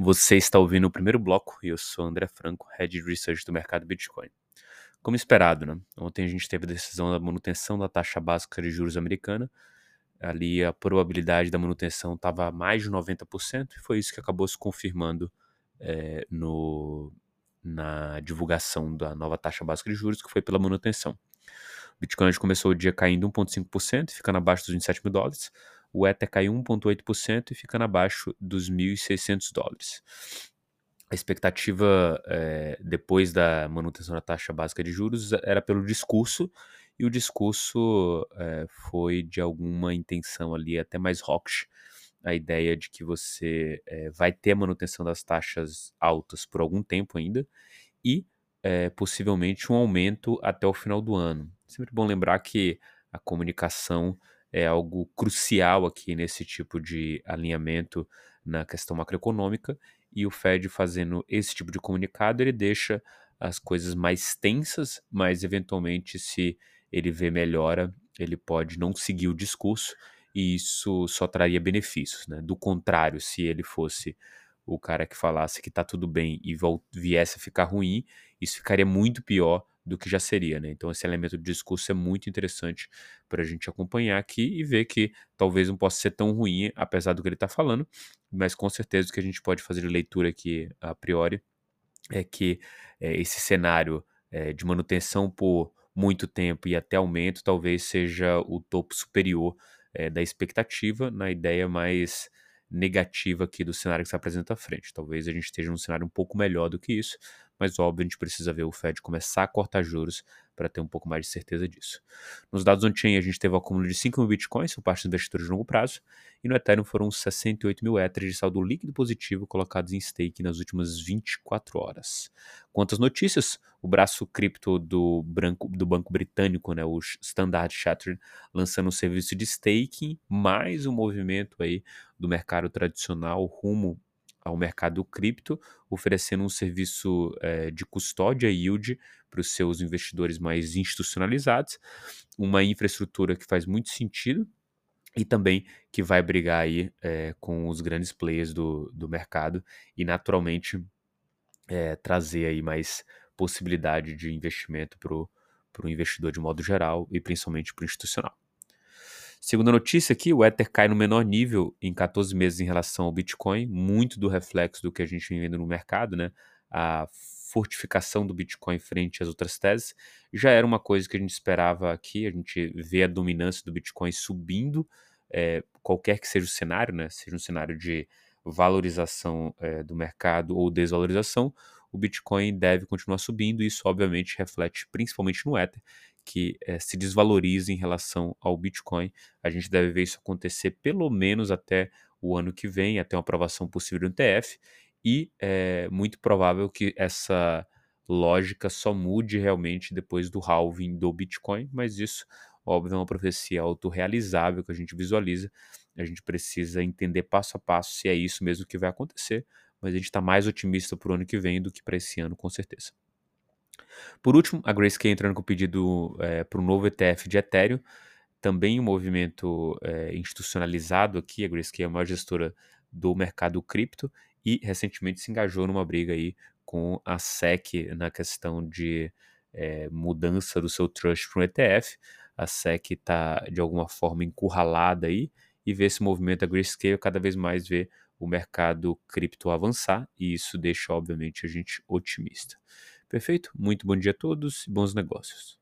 Você está ouvindo o primeiro bloco e eu sou André Franco, Head Research do mercado Bitcoin. Como esperado, né? Ontem a gente teve a decisão da manutenção da taxa básica de juros americana. Ali a probabilidade da manutenção estava mais de 90% e foi isso que acabou se confirmando é, no, na divulgação da nova taxa básica de juros, que foi pela manutenção. O Bitcoin começou o dia caindo 1,5%, ficando abaixo dos 27 mil dólares o Ether caiu 1,8% e ficando abaixo dos 1.600 dólares. A expectativa é, depois da manutenção da taxa básica de juros era pelo discurso, e o discurso é, foi de alguma intenção ali até mais hawkish, a ideia de que você é, vai ter a manutenção das taxas altas por algum tempo ainda e possivelmente um aumento até o final do ano. Sempre bom lembrar que a comunicação é algo crucial aqui nesse tipo de alinhamento na questão macroeconômica e o Fed fazendo esse tipo de comunicado ele deixa as coisas mais tensas, mas eventualmente se ele vê melhora, ele pode não seguir o discurso e isso só traria benefícios, né? Do contrário, se ele fosse o cara que falasse que tá tudo bem e viesse a ficar ruim, isso ficaria muito pior do que já seria, né? Então esse elemento de discurso é muito interessante para a gente acompanhar aqui e ver que talvez não possa ser tão ruim, apesar do que ele está falando, mas com certeza o que a gente pode fazer de leitura aqui a priori é que é, esse cenário é, de manutenção por muito tempo e até aumento talvez seja o topo superior é, da expectativa na ideia mais negativa aqui do cenário que se apresenta à frente. Talvez a gente esteja num cenário um pouco melhor do que isso, mas óbvio a gente precisa ver o Fed começar a cortar juros para ter um pouco mais de certeza disso. Nos dados on-chain a gente teve o acúmulo de 5 mil bitcoins por parte dos investidores de longo prazo, e no Ethereum foram 68 mil Ethers de saldo líquido positivo colocados em stake nas últimas 24 horas. Quantas notícias? O braço cripto do, branco, do banco britânico, né, o Standard Chartered, lançando um serviço de staking, mais um movimento aí do mercado tradicional rumo ao mercado cripto, oferecendo um serviço é, de custódia yield para os seus investidores mais institucionalizados, uma infraestrutura que faz muito sentido e também que vai brigar aí é, com os grandes players do, do mercado e naturalmente é, trazer aí mais possibilidade de investimento para o investidor de modo geral e principalmente para o institucional. Segundo a notícia aqui, o Ether cai no menor nível em 14 meses em relação ao Bitcoin, muito do reflexo do que a gente vem vendo no mercado, né? A fortificação do Bitcoin frente às outras teses já era uma coisa que a gente esperava aqui, a gente vê a dominância do Bitcoin subindo, é, qualquer que seja o cenário, né? Seja um cenário de valorização é, do mercado ou desvalorização, o Bitcoin deve continuar subindo e isso obviamente reflete principalmente no Ether, que é, se desvaloriza em relação ao Bitcoin. A gente deve ver isso acontecer pelo menos até o ano que vem, até uma aprovação possível do NTF, e é muito provável que essa lógica só mude realmente depois do halving do Bitcoin, mas isso, óbvio, é uma profecia autorrealizável que a gente visualiza. A gente precisa entender passo a passo se é isso mesmo que vai acontecer, mas a gente está mais otimista para o ano que vem do que para esse ano, com certeza. Por último, a Grayscale entrando com pedido é, para o novo ETF de Ethereum, também um movimento é, institucionalizado aqui, a Grayscale é a maior gestora do mercado cripto e recentemente se engajou numa briga aí com a SEC na questão de é, mudança do seu trust para um ETF. A SEC está de alguma forma encurralada aí e vê esse movimento da Grayscale cada vez mais vê o mercado cripto avançar e isso deixa obviamente a gente otimista. Perfeito? Muito bom dia a todos e bons negócios.